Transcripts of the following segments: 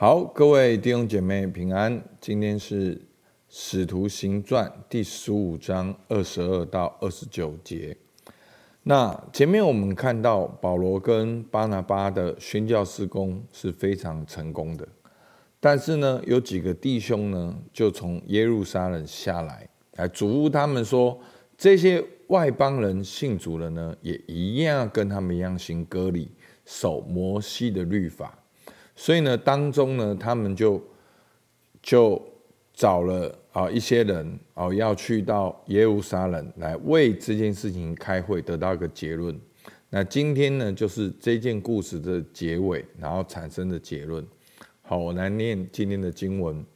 好，各位弟兄姐妹平安。今天是《使徒行传》第十五章二十二到二十九节。那前面我们看到保罗跟巴拿巴的宣教事工是非常成功的，但是呢，有几个弟兄呢，就从耶路撒冷下来，来嘱咐他们说，这些外邦人信主了呢，也一样跟他们一样行割礼，守摩西的律法。所以呢，当中呢，他们就就找了啊一些人啊，要去到耶路撒冷来为这件事情开会，得到一个结论。那今天呢，就是这件故事的结尾，然后产生的结论。好，我来念今天的经文。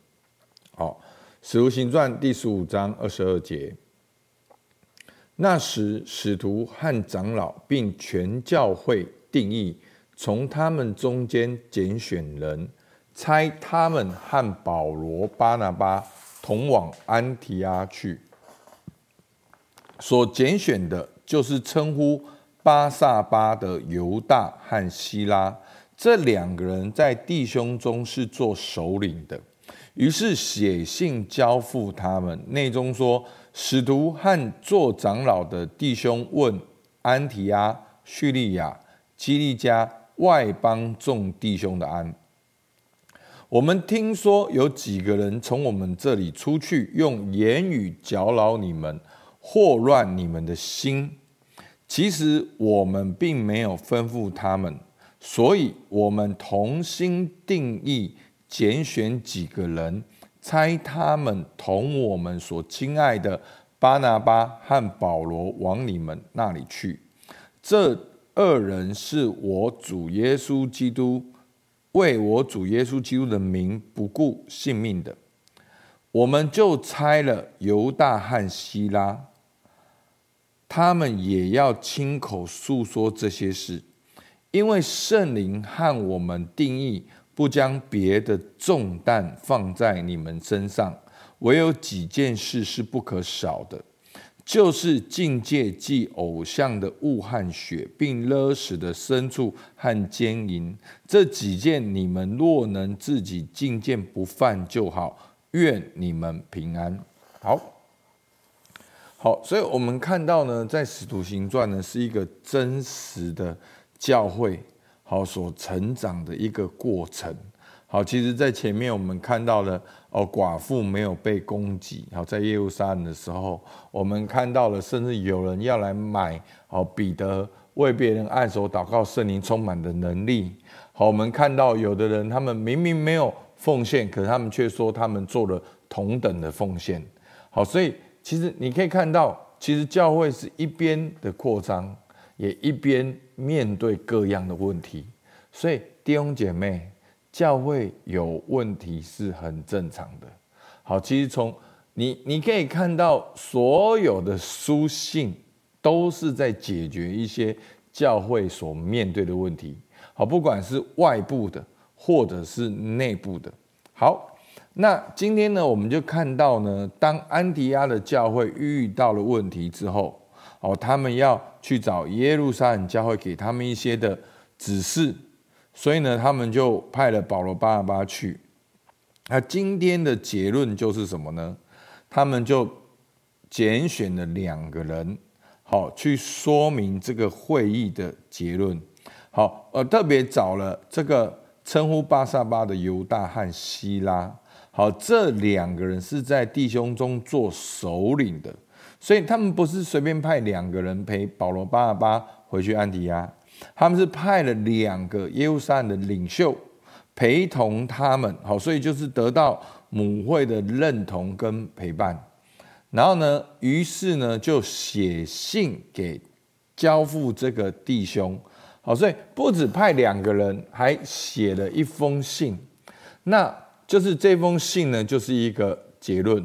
好，《使徒行传》第十五章二十二节。那时，使徒和长老并全教会定义。从他们中间拣选人，差他们和保罗、巴拿巴同往安提阿去。所拣选的，就是称呼巴萨巴的犹大和西拉，这两个人在弟兄中是做首领的。于是写信交付他们，内中说：使徒和做长老的弟兄问安提阿、叙利亚、基利加。外邦众弟兄的安。我们听说有几个人从我们这里出去，用言语搅扰你们，惑乱你们的心。其实我们并没有吩咐他们，所以我们同心定义拣选几个人，差他们同我们所亲爱的巴拿巴和保罗往你们那里去。这。二人是我主耶稣基督为我主耶稣基督的名不顾性命的，我们就差了犹大和希拉，他们也要亲口述说这些事，因为圣灵和我们定义不将别的重担放在你们身上，唯有几件事是不可少的。就是境界即偶像的物和血，并勒死的牲畜和奸淫，这几件你们若能自己境界不犯就好。愿你们平安。好，好，所以我们看到呢，在使徒行传呢，是一个真实的教会好所成长的一个过程。好，其实，在前面我们看到了哦，寡妇没有被攻击。好，在耶路撒冷的时候，我们看到了，甚至有人要来买哦，彼得为别人按手祷告，圣灵充满的能力。好，我们看到有的人，他们明明没有奉献，可他们却说他们做了同等的奉献。好，所以其实你可以看到，其实教会是一边的扩张，也一边面对各样的问题。所以弟兄姐妹。教会有问题是很正常的。好，其实从你你可以看到，所有的书信都是在解决一些教会所面对的问题。好，不管是外部的或者是内部的。好，那今天呢，我们就看到呢，当安提阿的教会遇到了问题之后，哦，他们要去找耶路撒冷教会，给他们一些的指示。所以呢，他们就派了保罗、巴拿巴去。那今天的结论就是什么呢？他们就拣选了两个人，好去说明这个会议的结论。好，呃，特别找了这个称呼巴萨巴的犹大和希拉。好，这两个人是在弟兄中做首领的，所以他们不是随便派两个人陪保罗、巴拿巴回去安提阿。他们是派了两个耶路撒冷的领袖陪同他们，好，所以就是得到母会的认同跟陪伴。然后呢，于是呢就写信给交付这个弟兄，好，所以不止派两个人，还写了一封信。那就是这封信呢，就是一个结论。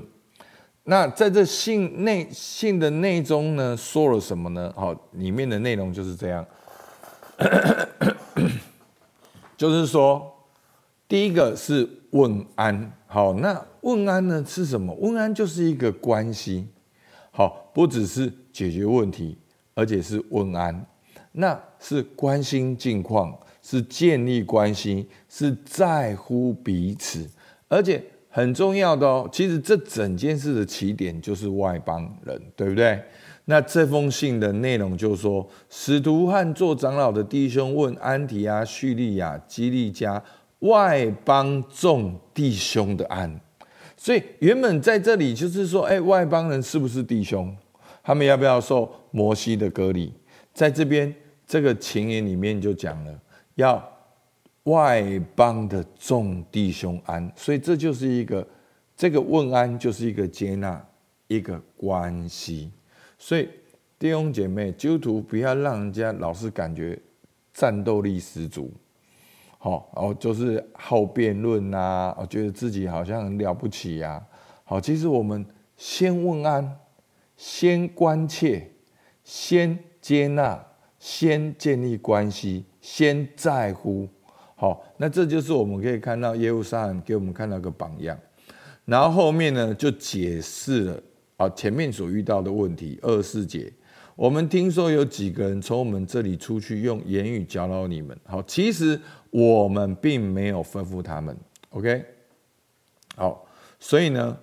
那在这信内信的内中呢，说了什么呢？好，里面的内容就是这样。就是说，第一个是问安，好，那问安呢是什么？问安就是一个关系，好，不只是解决问题，而且是问安，那是关心近况，是建立关系，是在乎彼此，而且很重要的哦。其实这整件事的起点就是外邦人，对不对？那这封信的内容就是说，使徒和做长老的弟兄问安提阿、叙利亚、基利加外邦众弟兄的安。所以原本在这里就是说，哎，外邦人是不是弟兄？他们要不要受摩西的割礼？在这边这个情言里面就讲了。要外邦的众弟兄安，所以这就是一个这个问安，就是一个接纳一个关系。所以弟兄姐妹，基督徒不要让人家老是感觉战斗力十足，好，然后就是好辩论呐，我觉得自己好像很了不起呀。好，其实我们先问安，先关切，先接纳，先建立关系。先在乎，好，那这就是我们可以看到耶路撒冷给我们看到个榜样，然后后面呢就解释了啊前面所遇到的问题。二十四节，我们听说有几个人从我们这里出去，用言语搅扰你们。好，其实我们并没有吩咐他们。OK，好，所以呢，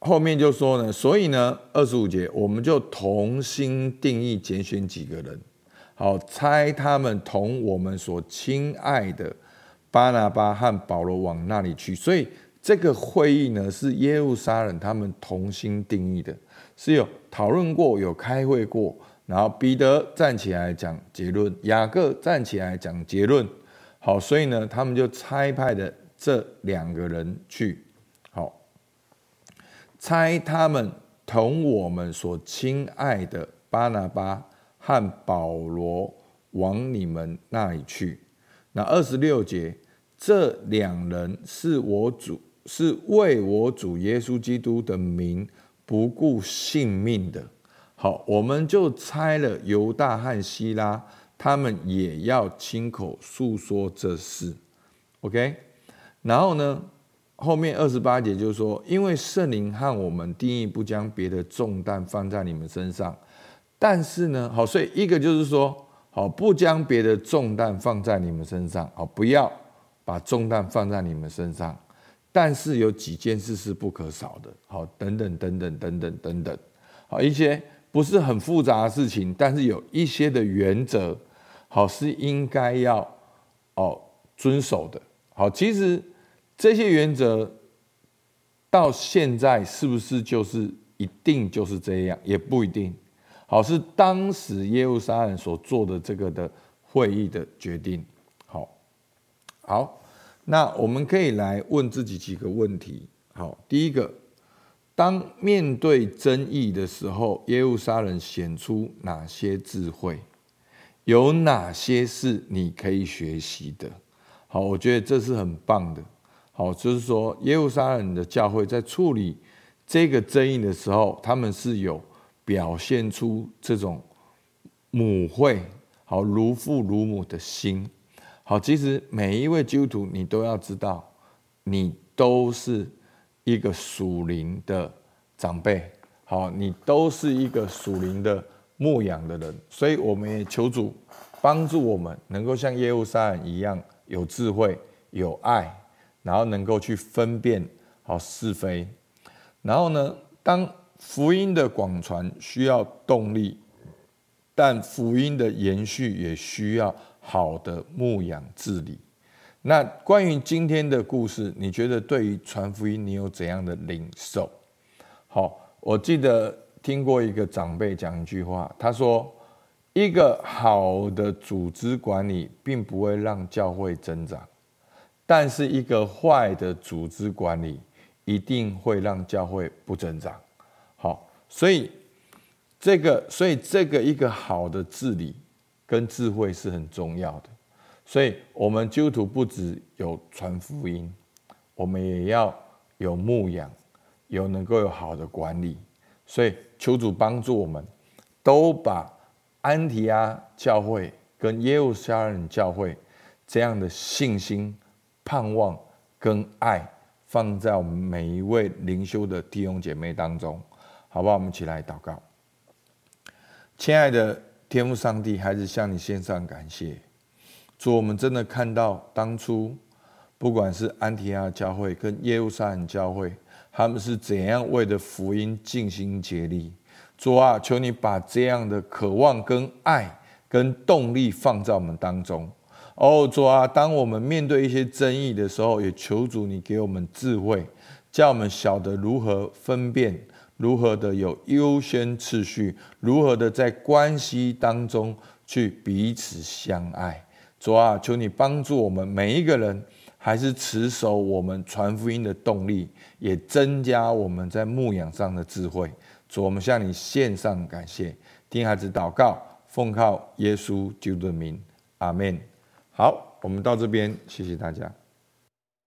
后面就说呢，所以呢，二十五节，我们就同心定义拣选几个人。好，差他们同我们所亲爱的巴拿巴和保罗往那里去。所以这个会议呢，是耶路撒冷他们同心定义的，是有讨论过、有开会过。然后彼得站起来讲结论，雅各站起来讲结论。好，所以呢，他们就差派的这两个人去。好，差他们同我们所亲爱的巴拿巴。和保罗往你们那里去。那二十六节，这两人是我主，是为我主耶稣基督的名不顾性命的。好，我们就猜了犹大和希拉，他们也要亲口诉说这事。OK，然后呢，后面二十八节就说，因为圣灵和我们定义不将别的重担放在你们身上。但是呢，好，所以一个就是说，好，不将别的重担放在你们身上，好，不要把重担放在你们身上。但是有几件事是不可少的，好，等等等等等等等等，好，一些不是很复杂的事情，但是有一些的原则，好，是应该要哦遵守的。好，其实这些原则到现在是不是就是一定就是这样，也不一定。好，是当时耶路撒冷所做的这个的会议的决定。好，好，那我们可以来问自己几个问题。好，第一个，当面对争议的时候，耶路撒冷显出哪些智慧？有哪些是你可以学习的？好，我觉得这是很棒的。好，就是说耶路撒冷的教会在处理这个争议的时候，他们是有。表现出这种母会好如父如母的心，好，其实每一位基督徒，你都要知道，你都是一个属灵的长辈，好，你都是一个属灵的牧养的人，所以我们也求主帮助我们，能够像耶路撒冷一样有智慧、有爱，然后能够去分辨好是非，然后呢，当。福音的广传需要动力，但福音的延续也需要好的牧养治理。那关于今天的故事，你觉得对于传福音，你有怎样的领受？好，我记得听过一个长辈讲一句话，他说：“一个好的组织管理，并不会让教会增长，但是一个坏的组织管理，一定会让教会不增长。”好，所以这个，所以这个一个好的治理跟智慧是很重要的。所以，我们基督徒不只有传福音，我们也要有牧养，有能够有好的管理。所以，求主帮助我们，都把安提阿教会跟耶路撒冷教会这样的信心、盼望跟爱，放在我们每一位灵修的弟兄姐妹当中。好不好？我们一起来祷告。亲爱的天父上帝，还是向你献上感谢。主，我们真的看到当初，不管是安提阿教会跟耶路撒冷教会，他们是怎样为的福音尽心竭力。主啊，求你把这样的渴望、跟爱、跟动力放在我们当中。哦，主啊，当我们面对一些争议的时候，也求主你给我们智慧，叫我们晓得如何分辨，如何的有优先次序，如何的在关系当中去彼此相爱。主啊，求你帮助我们每一个人，还是持守我们传福音的动力，也增加我们在牧养上的智慧。主，我们向你献上感谢，听孩子祷告，奉靠耶稣基督的名，阿门。好，我们到这边，谢谢大家。